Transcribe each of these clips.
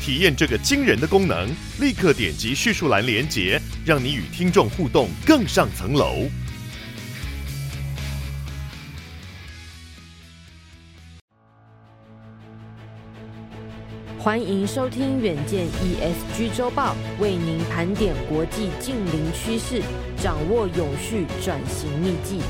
体验这个惊人的功能，立刻点击叙述栏连接，让你与听众互动更上层楼。欢迎收听远见 ESG 周报，为您盘点国际近邻趋势，掌握永续转型秘技。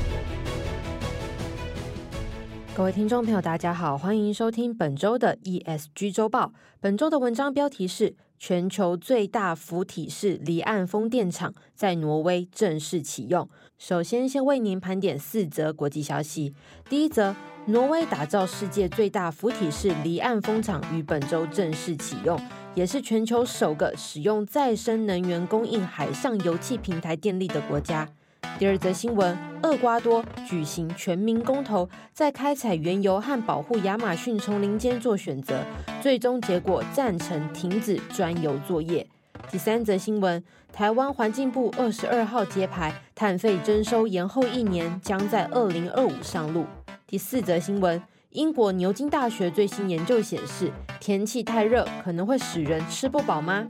各位听众朋友，大家好，欢迎收听本周的 ESG 周报。本周的文章标题是：全球最大浮体式离岸风电场在挪威正式启用。首先，先为您盘点四则国际消息。第一则。挪威打造世界最大浮体式离岸风场于本周正式启用，也是全球首个使用再生能源供应海上油气平台电力的国家。第二则新闻：厄瓜多举行全民公投，在开采原油和保护亚马逊丛林间做选择，最终结果赞成停止钻油作业。第三则新闻：台湾环境部二十二号揭牌，碳费征收延后一年，将在二零二五上路。第四则新闻：英国牛津大学最新研究显示，天气太热可能会使人吃不饱吗？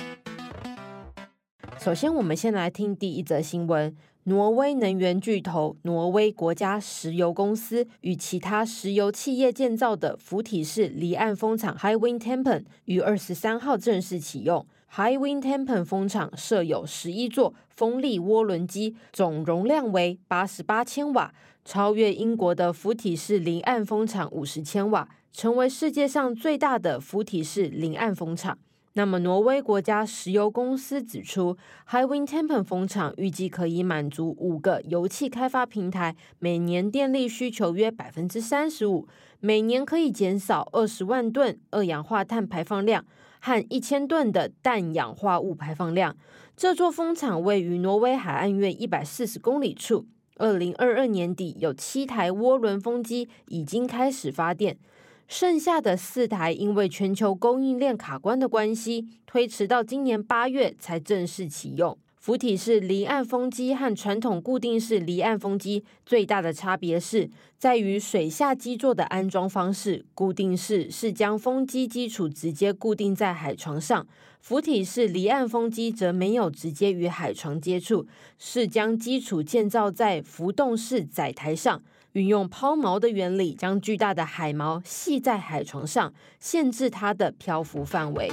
首先，我们先来听第一则新闻：挪威能源巨头挪威国家石油公司与其他石油企业建造的浮体式离岸风场 High Wind Tampen 于二十三号正式启用。High Wind Tampen 风场设有十一座风力涡轮机，总容量为八十八千瓦。超越英国的浮体式离岸风场五十千瓦，成为世界上最大的浮体式离岸风场。那么，挪威国家石油公司指出，Highwind Tempen 风场预计可以满足五个油气开发平台每年电力需求约百分之三十五，每年可以减少二十万吨二氧化碳排放量和一千吨的氮氧化物排放量。这座风场位于挪威海岸约一百四十公里处。二零二二年底，有七台涡轮风机已经开始发电，剩下的四台因为全球供应链卡关的关系，推迟到今年八月才正式启用。浮体式离岸风机和传统固定式离岸风机最大的差别是在于水下基座的安装方式。固定式是将风机基础直接固定在海床上，浮体式离岸风机则没有直接与海床接触，是将基础建造在浮动式载台上，运用抛锚的原理，将巨大的海锚系在海床上，限制它的漂浮范围。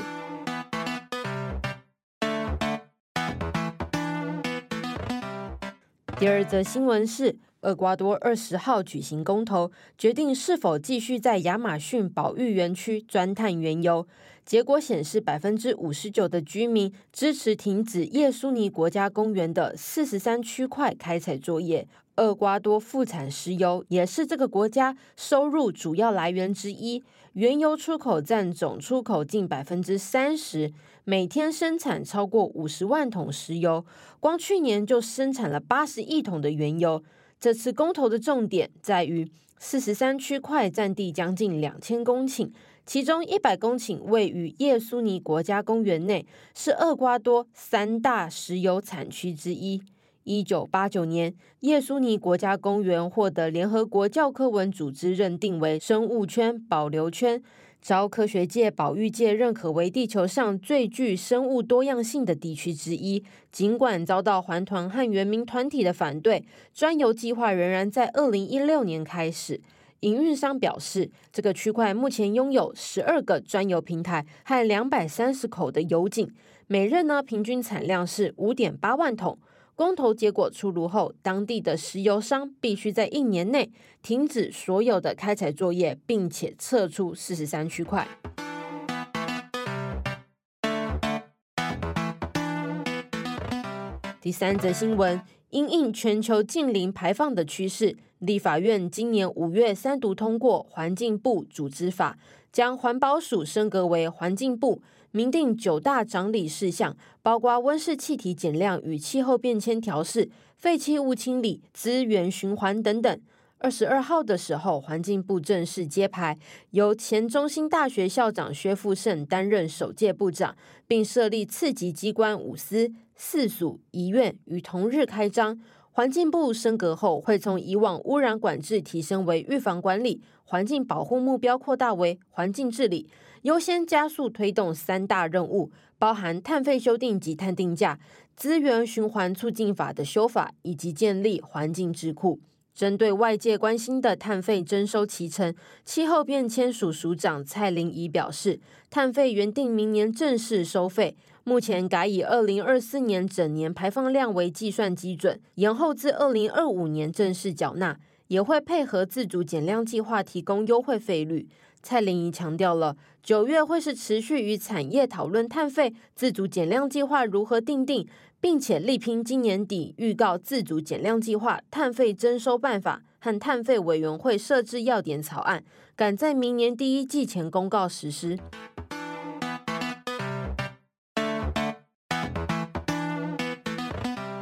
第二则新闻是，厄瓜多二十号举行公投，决定是否继续在亚马逊保育园区钻探原油。结果显示，百分之五十九的居民支持停止叶苏尼国家公园的四十三区块开采作业。厄瓜多副产石油，也是这个国家收入主要来源之一。原油出口占总出口近百分之三十，每天生产超过五十万桶石油，光去年就生产了八十亿桶的原油。这次公投的重点在于四十三区块占地将近两千公顷，其中一百公顷位于叶苏尼国家公园内，是厄瓜多三大石油产区之一。一九八九年，叶苏尼国家公园获得联合国教科文组织认定为生物圈保留圈，遭科学界、保育界认可为地球上最具生物多样性的地区之一。尽管遭到环团和原民团体的反对，钻油计划仍然在二零一六年开始。营运商表示，这个区块目前拥有十二个钻油平台和两百三十口的油井，每日呢平均产量是五点八万桶。公投结果出炉后，当地的石油商必须在一年内停止所有的开采作业，并且撤出四十三区块。第三则新闻：因应全球近零排放的趋势，立法院今年五月三读通过《环境部组织法》，将环保署升格为环境部，明定九大掌理事项，包括温室气体减量与气候变迁调适、废弃物清理、资源循环等等。二十二号的时候，环境部正式揭牌，由前中兴大学校长薛富盛担任首届部长，并设立次级机关五司、四署、一院于同日开张。环境部升格后，会从以往污染管制提升为预防管理，环境保护目标扩大为环境治理，优先加速推动三大任务，包含碳费修订及碳定价、资源循环促进法的修法，以及建立环境智库。针对外界关心的碳费征收期程，气候变迁署署长蔡玲仪表示，碳费原定明年正式收费，目前改以二零二四年整年排放量为计算基准，延后至二零二五年正式缴纳，也会配合自主减量计划提供优惠费率。蔡玲仪强调了，九月会是持续与产业讨论碳费自主减量计划如何定定。并且力拼今年底预告自主减量计划、碳费征收办法和碳费委员会设置要点草案，赶在明年第一季前公告实施。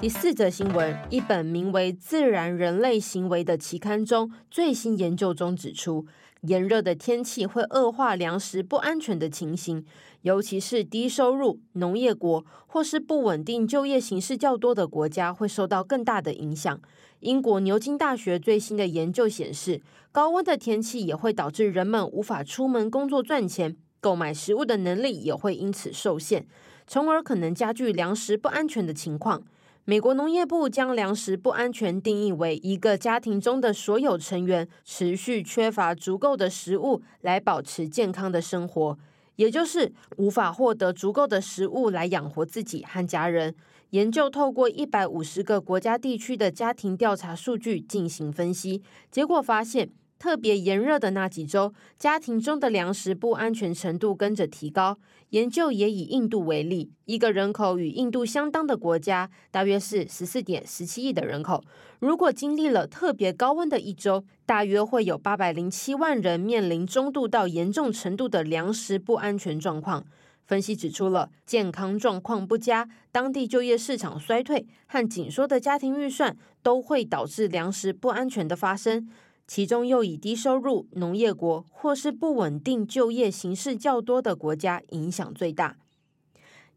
第四则新闻，一本名为《自然人类行为》的期刊中最新研究中指出，炎热的天气会恶化粮食不安全的情形，尤其是低收入农业国或是不稳定就业形势较多的国家会受到更大的影响。英国牛津大学最新的研究显示，高温的天气也会导致人们无法出门工作赚钱，购买食物的能力也会因此受限，从而可能加剧粮食不安全的情况。美国农业部将粮食不安全定义为一个家庭中的所有成员持续缺乏足够的食物来保持健康的生活，也就是无法获得足够的食物来养活自己和家人。研究透过一百五十个国家地区的家庭调查数据进行分析，结果发现，特别炎热的那几周，家庭中的粮食不安全程度跟着提高。研究也以印度为例，一个人口与印度相当的国家，大约是十四点十七亿的人口。如果经历了特别高温的一周，大约会有八百零七万人面临中度到严重程度的粮食不安全状况。分析指出了健康状况不佳、当地就业市场衰退和紧缩的家庭预算，都会导致粮食不安全的发生。其中又以低收入农业国或是不稳定就业形势较多的国家影响最大。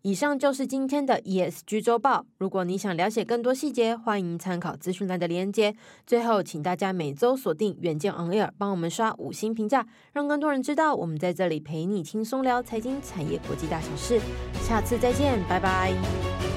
以上就是今天的 ESG 周报。如果你想了解更多细节，欢迎参考资讯栏的连接。最后，请大家每周锁定远见 On Air，帮我们刷五星评价，让更多人知道我们在这里陪你轻松聊财经、产业、国际大小事。下次再见，拜拜。